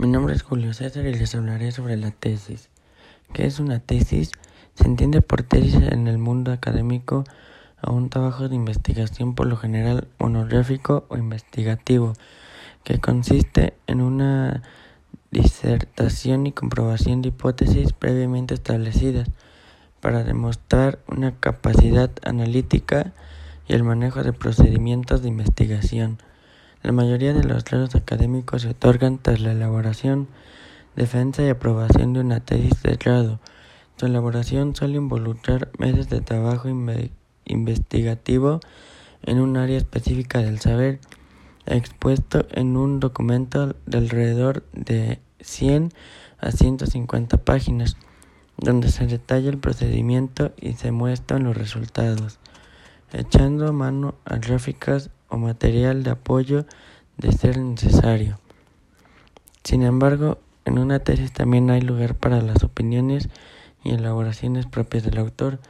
Mi nombre es Julio César y les hablaré sobre la tesis. ¿Qué es una tesis? Se entiende por tesis en el mundo académico a un trabajo de investigación por lo general monográfico o investigativo, que consiste en una disertación y comprobación de hipótesis previamente establecidas para demostrar una capacidad analítica y el manejo de procedimientos de investigación. La mayoría de los grados académicos se otorgan tras la elaboración, defensa y aprobación de una tesis de grado. Su elaboración suele involucrar meses de trabajo investigativo en un área específica del saber, expuesto en un documento de alrededor de 100 a 150 páginas, donde se detalla el procedimiento y se muestran los resultados, echando mano a gráficas o material de apoyo de ser necesario. Sin embargo, en una tesis también hay lugar para las opiniones y elaboraciones propias del autor,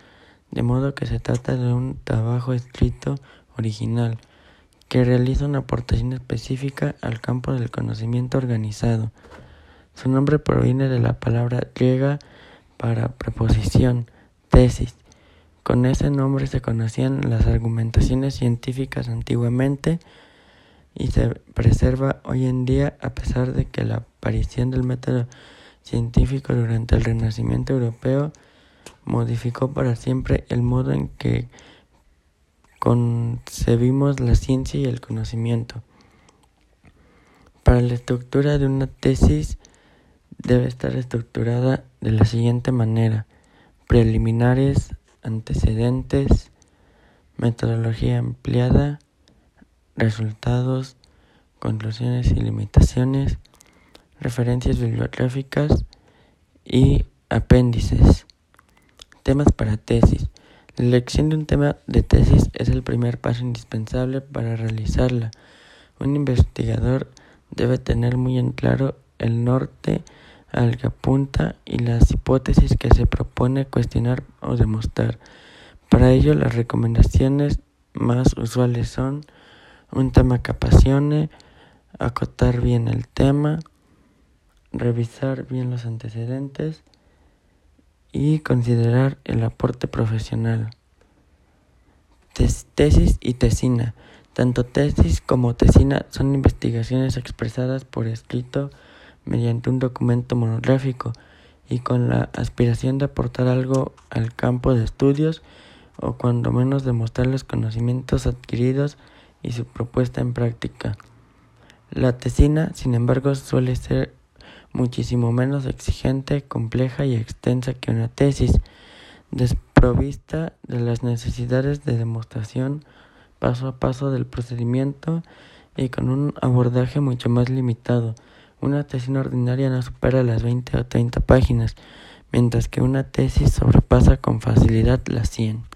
de modo que se trata de un trabajo escrito original que realiza una aportación específica al campo del conocimiento organizado. Su nombre proviene de la palabra griega para preposición, tesis, con ese nombre se conocían las argumentaciones científicas antiguamente y se preserva hoy en día a pesar de que la aparición del método científico durante el Renacimiento europeo modificó para siempre el modo en que concebimos la ciencia y el conocimiento. Para la estructura de una tesis debe estar estructurada de la siguiente manera. Preliminares, antecedentes, metodología empleada, resultados, conclusiones y limitaciones, referencias bibliográficas y apéndices. Temas para tesis. La elección de un tema de tesis es el primer paso indispensable para realizarla. Un investigador debe tener muy en claro el norte al que apunta y las hipótesis que se propone cuestionar o demostrar. Para ello, las recomendaciones más usuales son un tema que apasione, acotar bien el tema, revisar bien los antecedentes y considerar el aporte profesional. Tesis y tesina. Tanto tesis como tesina son investigaciones expresadas por escrito mediante un documento monográfico y con la aspiración de aportar algo al campo de estudios o cuando menos demostrar los conocimientos adquiridos y su propuesta en práctica. La tesina, sin embargo, suele ser muchísimo menos exigente, compleja y extensa que una tesis, desprovista de las necesidades de demostración paso a paso del procedimiento y con un abordaje mucho más limitado. Una tesis ordinaria no supera las 20 o 30 páginas, mientras que una tesis sobrepasa con facilidad las 100.